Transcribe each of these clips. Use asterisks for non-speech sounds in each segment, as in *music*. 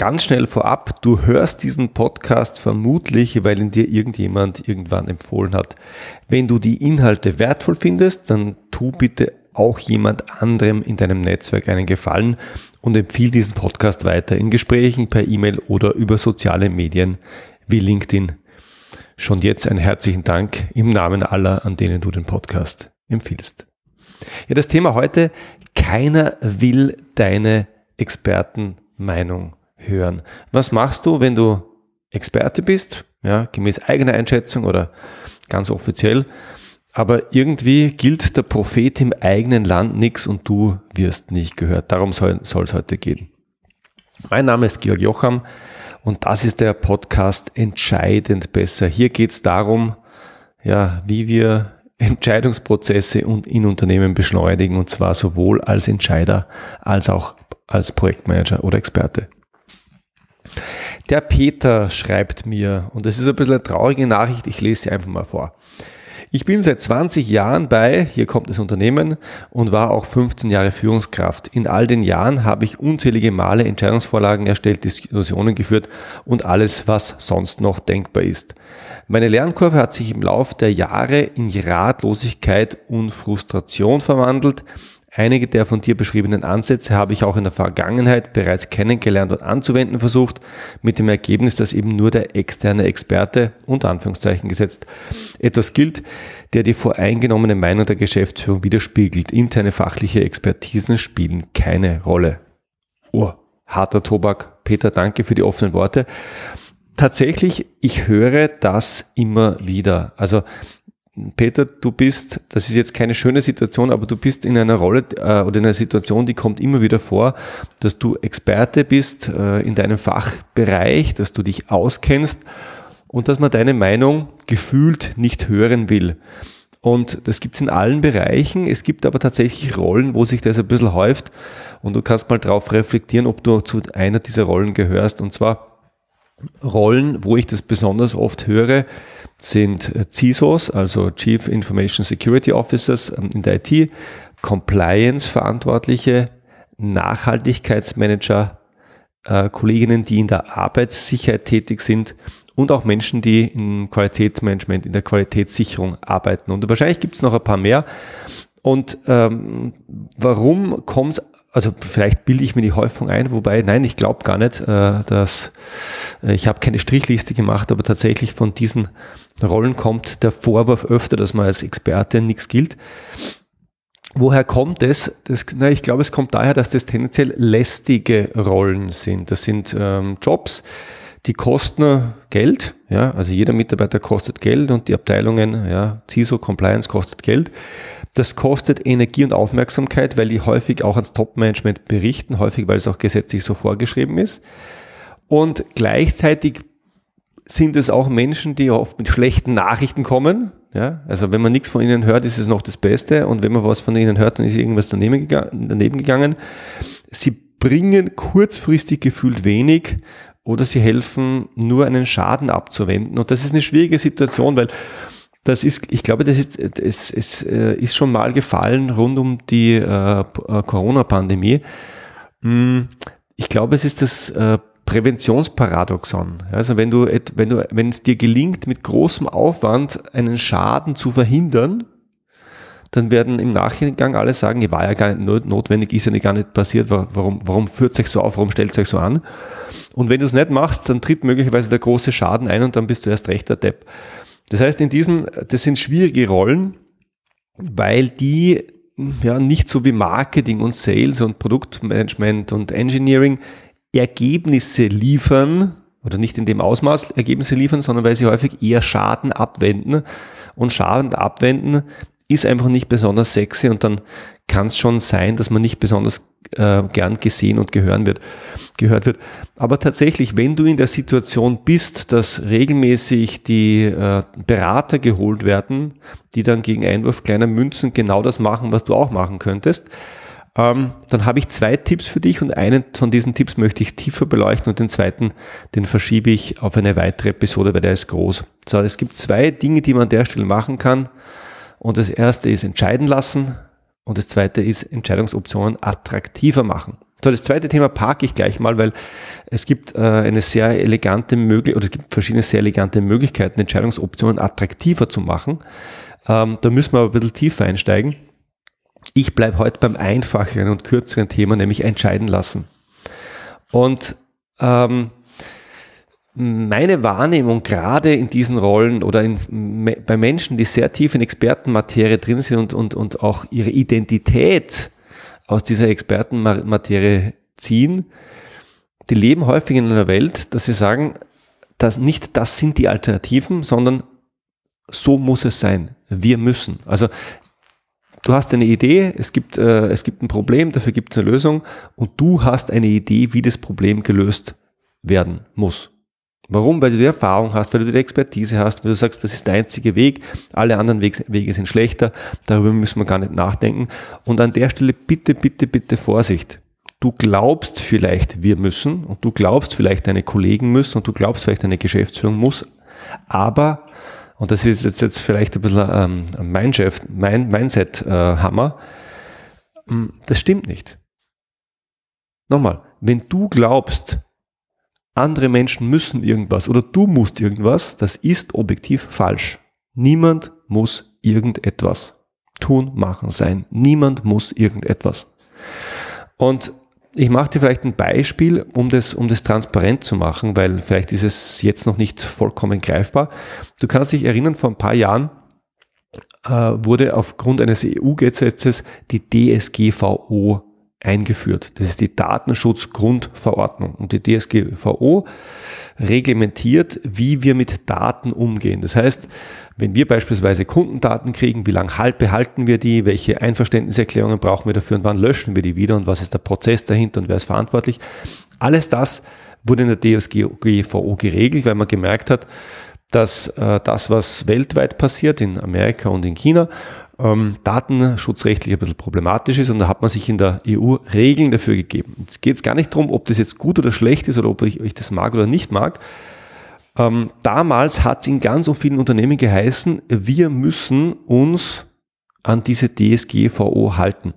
ganz schnell vorab, du hörst diesen Podcast vermutlich, weil ihn dir irgendjemand irgendwann empfohlen hat. Wenn du die Inhalte wertvoll findest, dann tu bitte auch jemand anderem in deinem Netzwerk einen Gefallen und empfiehl diesen Podcast weiter in Gesprächen, per E-Mail oder über soziale Medien wie LinkedIn. Schon jetzt einen herzlichen Dank im Namen aller, an denen du den Podcast empfiehlst. Ja, das Thema heute, keiner will deine Expertenmeinung hören. Was machst du, wenn du Experte bist, ja, gemäß eigener Einschätzung oder ganz offiziell, aber irgendwie gilt der Prophet im eigenen Land nichts und du wirst nicht gehört. Darum soll es heute gehen. Mein Name ist Georg Jocham und das ist der Podcast Entscheidend besser. Hier geht es darum, ja, wie wir Entscheidungsprozesse in Unternehmen beschleunigen und zwar sowohl als Entscheider als auch als Projektmanager oder Experte. Der Peter schreibt mir, und das ist ein bisschen eine traurige Nachricht, ich lese sie einfach mal vor. Ich bin seit 20 Jahren bei, hier kommt das Unternehmen, und war auch 15 Jahre Führungskraft. In all den Jahren habe ich unzählige Male Entscheidungsvorlagen erstellt, Diskussionen geführt und alles, was sonst noch denkbar ist. Meine Lernkurve hat sich im Laufe der Jahre in Ratlosigkeit und Frustration verwandelt. Einige der von dir beschriebenen Ansätze habe ich auch in der Vergangenheit bereits kennengelernt und anzuwenden versucht, mit dem Ergebnis, dass eben nur der externe Experte, unter Anführungszeichen gesetzt, etwas gilt, der die voreingenommene Meinung der Geschäftsführung widerspiegelt. Interne fachliche Expertisen spielen keine Rolle. Oh, harter Tobak. Peter, danke für die offenen Worte. Tatsächlich, ich höre das immer wieder. Also Peter, du bist, das ist jetzt keine schöne Situation, aber du bist in einer Rolle äh, oder in einer Situation, die kommt immer wieder vor, dass du Experte bist äh, in deinem Fachbereich, dass du dich auskennst und dass man deine Meinung gefühlt nicht hören will. Und das gibt es in allen Bereichen. Es gibt aber tatsächlich Rollen, wo sich das ein bisschen häuft. Und du kannst mal drauf reflektieren, ob du zu einer dieser Rollen gehörst. Und zwar Rollen, wo ich das besonders oft höre, sind äh, CISOs, also Chief Information Security Officers ähm, in der IT, Compliance-Verantwortliche, Nachhaltigkeitsmanager, äh, Kolleginnen, die in der Arbeitssicherheit tätig sind und auch Menschen, die im Qualitätsmanagement, in der Qualitätssicherung arbeiten. Und wahrscheinlich gibt es noch ein paar mehr. Und ähm, warum kommt es also vielleicht bilde ich mir die Häufung ein, wobei, nein, ich glaube gar nicht, äh, dass äh, ich habe keine Strichliste gemacht, aber tatsächlich von diesen Rollen kommt der Vorwurf öfter, dass man als Experte nichts gilt. Woher kommt es? Das, na, ich glaube, es kommt daher, dass das tendenziell lästige Rollen sind. Das sind ähm, Jobs, die kosten Geld, ja, also jeder Mitarbeiter kostet Geld und die Abteilungen, ja, CISO, Compliance kostet Geld. Das kostet Energie und Aufmerksamkeit, weil die häufig auch ans Top-Management berichten, häufig weil es auch gesetzlich so vorgeschrieben ist. Und gleichzeitig sind es auch Menschen, die oft mit schlechten Nachrichten kommen. Ja, also wenn man nichts von ihnen hört, ist es noch das Beste. Und wenn man was von ihnen hört, dann ist irgendwas daneben gegangen. Sie bringen kurzfristig gefühlt wenig oder sie helfen nur einen Schaden abzuwenden. Und das ist eine schwierige Situation, weil das ist, ich glaube, das ist, es, es äh, ist schon mal gefallen rund um die äh, äh, Corona-Pandemie. Hm, ich glaube, es ist das äh, Präventionsparadoxon. Also wenn du, wenn du, wenn es dir gelingt, mit großem Aufwand einen Schaden zu verhindern, dann werden im Nachgang alle sagen, war ja gar nicht notwendig, ist ja gar nicht passiert, warum, warum führt es euch so auf, warum stellt es euch so an? Und wenn du es nicht machst, dann tritt möglicherweise der große Schaden ein und dann bist du erst recht der Depp. Das heißt, in diesen, das sind schwierige Rollen, weil die ja nicht so wie Marketing und Sales und Produktmanagement und Engineering Ergebnisse liefern oder nicht in dem Ausmaß Ergebnisse liefern, sondern weil sie häufig eher Schaden abwenden. Und Schaden abwenden ist einfach nicht besonders sexy und dann kann es schon sein, dass man nicht besonders äh, gern gesehen und gehören wird, gehört wird. Aber tatsächlich, wenn du in der Situation bist, dass regelmäßig die äh, Berater geholt werden, die dann gegen Einwurf kleiner Münzen genau das machen, was du auch machen könntest, ähm, dann habe ich zwei Tipps für dich und einen von diesen Tipps möchte ich tiefer beleuchten und den zweiten, den verschiebe ich auf eine weitere Episode, weil der ist groß. So, es gibt zwei Dinge, die man an der Stelle machen kann. Und das erste ist entscheiden lassen und das zweite ist Entscheidungsoptionen attraktiver machen. So, das zweite Thema parke ich gleich mal, weil es gibt äh, eine sehr elegante Möglichkeit, oder es gibt verschiedene sehr elegante Möglichkeiten, Entscheidungsoptionen attraktiver zu machen. Ähm, da müssen wir aber ein bisschen tiefer einsteigen. Ich bleibe heute beim einfacheren und kürzeren Thema, nämlich entscheiden lassen. Und ähm, meine Wahrnehmung gerade in diesen Rollen oder in, bei Menschen, die sehr tief in Expertenmaterie drin sind und, und, und auch ihre Identität aus dieser Expertenmaterie ziehen, die leben häufig in einer Welt, dass sie sagen, dass nicht das sind die Alternativen, sondern so muss es sein. Wir müssen. Also du hast eine Idee, es gibt, äh, es gibt ein Problem, dafür gibt es eine Lösung und du hast eine Idee, wie das Problem gelöst werden muss. Warum? Weil du die Erfahrung hast, weil du die Expertise hast, weil du sagst, das ist der einzige Weg, alle anderen Wege sind schlechter, darüber müssen wir gar nicht nachdenken. Und an der Stelle bitte, bitte, bitte Vorsicht. Du glaubst vielleicht, wir müssen und du glaubst vielleicht, deine Kollegen müssen und du glaubst vielleicht, deine Geschäftsführung muss, aber, und das ist jetzt, jetzt vielleicht ein bisschen ähm, mein Chef, mein Mindset-Hammer, äh, das stimmt nicht. Nochmal, wenn du glaubst, andere Menschen müssen irgendwas oder du musst irgendwas, das ist objektiv falsch. Niemand muss irgendetwas tun, machen, sein. Niemand muss irgendetwas. Und ich mache dir vielleicht ein Beispiel, um das, um das transparent zu machen, weil vielleicht ist es jetzt noch nicht vollkommen greifbar. Du kannst dich erinnern, vor ein paar Jahren äh, wurde aufgrund eines EU-Gesetzes die DSGVO eingeführt. Das ist die Datenschutzgrundverordnung. Und die DSGVO reglementiert, wie wir mit Daten umgehen. Das heißt, wenn wir beispielsweise Kundendaten kriegen, wie lange halt behalten wir die, welche Einverständniserklärungen brauchen wir dafür und wann löschen wir die wieder und was ist der Prozess dahinter und wer ist verantwortlich. Alles das wurde in der DSGVO geregelt, weil man gemerkt hat, dass äh, das, was weltweit passiert, in Amerika und in China, ähm, datenschutzrechtlich ein bisschen problematisch ist und da hat man sich in der EU Regeln dafür gegeben. Jetzt geht es gar nicht darum, ob das jetzt gut oder schlecht ist oder ob ich, ich das mag oder nicht mag. Ähm, damals hat es in ganz so vielen Unternehmen geheißen, wir müssen uns an diese DSGVO halten.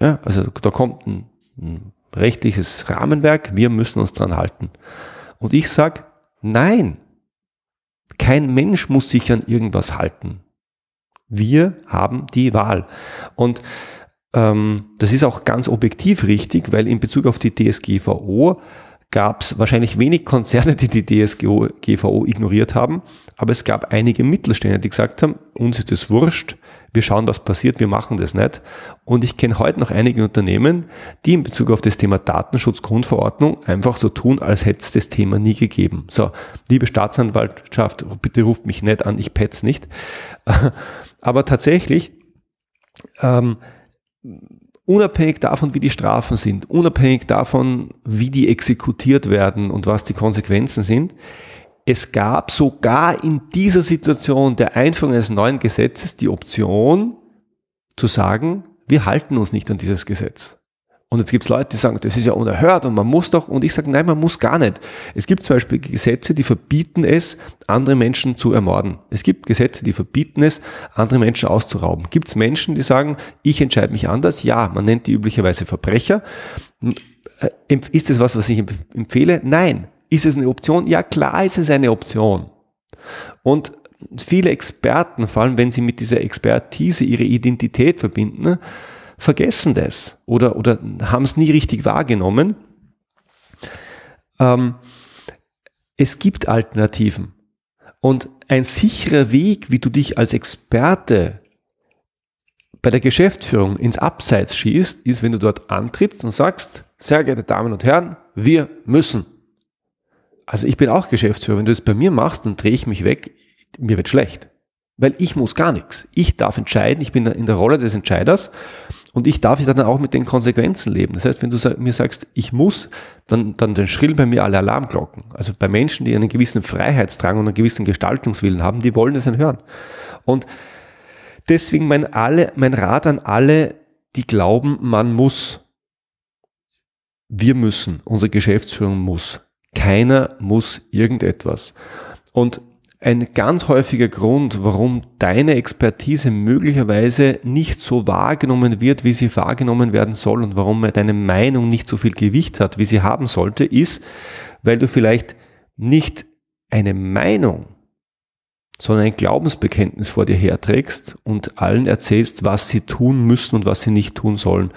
Ja, also da kommt ein, ein rechtliches Rahmenwerk, wir müssen uns dran halten. Und ich sage, nein, kein Mensch muss sich an irgendwas halten. Wir haben die Wahl. Und ähm, das ist auch ganz objektiv richtig, weil in Bezug auf die DSGVO gab es wahrscheinlich wenig Konzerne, die die DSGVO ignoriert haben, aber es gab einige Mittelständler, die gesagt haben, uns ist es wurscht, wir schauen, was passiert, wir machen das nicht. Und ich kenne heute noch einige Unternehmen, die in Bezug auf das Thema Datenschutzgrundverordnung einfach so tun, als hätte es das Thema nie gegeben. So, liebe Staatsanwaltschaft, bitte ruft mich nicht an, ich pet's nicht. Aber tatsächlich, ähm, unabhängig davon, wie die Strafen sind, unabhängig davon, wie die exekutiert werden und was die Konsequenzen sind, es gab sogar in dieser Situation der Einführung eines neuen Gesetzes die Option zu sagen, wir halten uns nicht an dieses Gesetz. Und jetzt gibt es Leute, die sagen, das ist ja unerhört und man muss doch. Und ich sage, nein, man muss gar nicht. Es gibt zum Beispiel Gesetze, die verbieten es, andere Menschen zu ermorden. Es gibt Gesetze, die verbieten es, andere Menschen auszurauben. Gibt es Menschen, die sagen, ich entscheide mich anders? Ja, man nennt die üblicherweise Verbrecher. Äh, ist es was, was ich empfehle? Nein. Ist es eine Option? Ja, klar ist es eine Option. Und viele Experten, vor allem wenn sie mit dieser Expertise ihre Identität verbinden, vergessen das oder, oder haben es nie richtig wahrgenommen. Ähm, es gibt Alternativen. Und ein sicherer Weg, wie du dich als Experte bei der Geschäftsführung ins Abseits schießt, ist, wenn du dort antrittst und sagst, sehr geehrte Damen und Herren, wir müssen. Also ich bin auch Geschäftsführer. Wenn du das bei mir machst, dann drehe ich mich weg, mir wird schlecht. Weil ich muss gar nichts. Ich darf entscheiden, ich bin in der Rolle des Entscheiders und ich darf dann auch mit den Konsequenzen leben. Das heißt, wenn du mir sagst, ich muss, dann, dann, dann schrillen bei mir alle Alarmglocken. Also bei Menschen, die einen gewissen Freiheitsdrang und einen gewissen Gestaltungswillen haben, die wollen das dann hören. Und deswegen mein, alle, mein Rat an alle, die glauben, man muss. Wir müssen, unsere Geschäftsführung muss. Keiner muss irgendetwas. Und ein ganz häufiger Grund, warum deine Expertise möglicherweise nicht so wahrgenommen wird, wie sie wahrgenommen werden soll und warum deine Meinung nicht so viel Gewicht hat, wie sie haben sollte, ist, weil du vielleicht nicht eine Meinung, sondern ein Glaubensbekenntnis vor dir herträgst und allen erzählst, was sie tun müssen und was sie nicht tun sollen.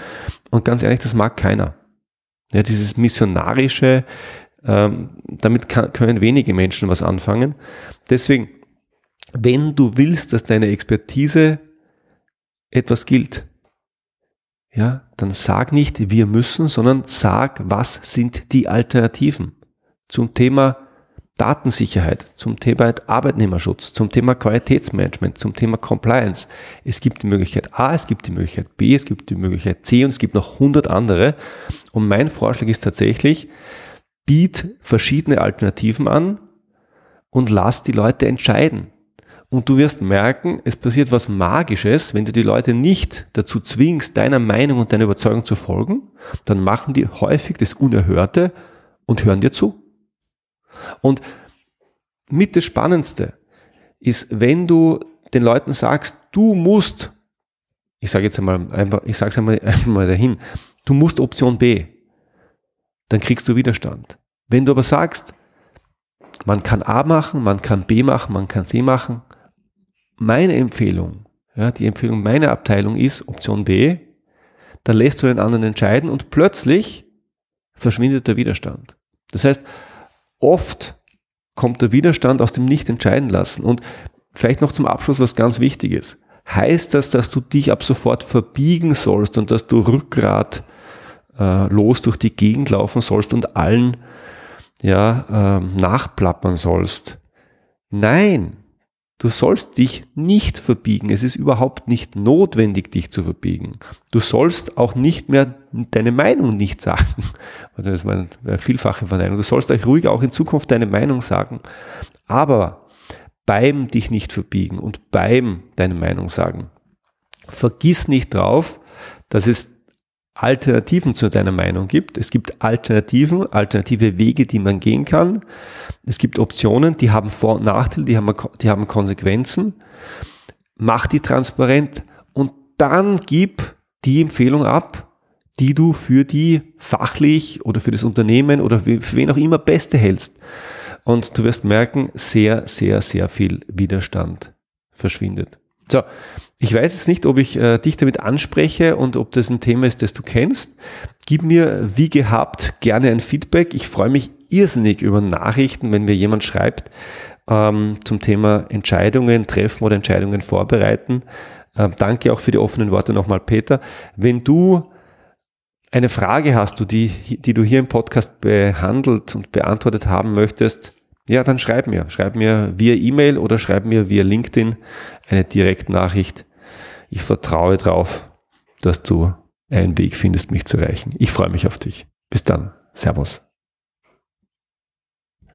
Und ganz ehrlich, das mag keiner. Ja, dieses missionarische, ähm, damit kann, können wenige Menschen was anfangen. Deswegen, wenn du willst, dass deine Expertise etwas gilt, ja, dann sag nicht, wir müssen, sondern sag, was sind die Alternativen zum Thema Datensicherheit, zum Thema Arbeitnehmerschutz, zum Thema Qualitätsmanagement, zum Thema Compliance. Es gibt die Möglichkeit A, es gibt die Möglichkeit B, es gibt die Möglichkeit C und es gibt noch 100 andere. Und mein Vorschlag ist tatsächlich, biet verschiedene Alternativen an und lass die Leute entscheiden. Und du wirst merken, es passiert was Magisches, wenn du die Leute nicht dazu zwingst, deiner Meinung und deiner Überzeugung zu folgen, dann machen die häufig das Unerhörte und hören dir zu. Und mit das Spannendste ist, wenn du den Leuten sagst, du musst, ich sage jetzt einmal einfach, ich sage es einmal, *laughs* einmal dahin, du musst Option B, dann kriegst du Widerstand. Wenn du aber sagst, man kann A machen, man kann B machen, man kann C machen, meine Empfehlung, ja, die Empfehlung meiner Abteilung ist Option B, dann lässt du den anderen entscheiden und plötzlich verschwindet der Widerstand. Das heißt, oft kommt der Widerstand aus dem Nicht-Entscheiden lassen. Und vielleicht noch zum Abschluss was ganz Wichtiges. Heißt das, dass du dich ab sofort verbiegen sollst und dass du Rückgrat äh, durch die Gegend laufen sollst und allen ja, äh, nachplappern sollst. Nein, du sollst dich nicht verbiegen. Es ist überhaupt nicht notwendig, dich zu verbiegen. Du sollst auch nicht mehr deine Meinung nicht sagen. *laughs* Das ist meine vielfache Verneinung. Du sollst euch ruhig auch in Zukunft deine Meinung sagen. Aber beim dich nicht verbiegen und beim deine Meinung sagen. Vergiss nicht drauf, dass es Alternativen zu deiner Meinung gibt. Es gibt Alternativen, alternative Wege, die man gehen kann. Es gibt Optionen, die haben Vor- und Nachteile, die haben, die haben Konsequenzen. Mach die transparent und dann gib die Empfehlung ab, die du für die fachlich oder für das Unternehmen oder für wen auch immer beste hältst. Und du wirst merken, sehr, sehr, sehr viel Widerstand verschwindet. So, ich weiß jetzt nicht, ob ich äh, dich damit anspreche und ob das ein Thema ist, das du kennst. Gib mir wie gehabt gerne ein Feedback. Ich freue mich irrsinnig über Nachrichten, wenn mir jemand schreibt ähm, zum Thema Entscheidungen treffen oder Entscheidungen vorbereiten. Ähm, danke auch für die offenen Worte nochmal, Peter. Wenn du eine Frage hast, die, die du hier im Podcast behandelt und beantwortet haben möchtest, ja, dann schreib mir. Schreib mir via E-Mail oder schreib mir via LinkedIn eine Direktnachricht. Ich vertraue darauf, dass du einen Weg findest, mich zu erreichen. Ich freue mich auf dich. Bis dann. Servus.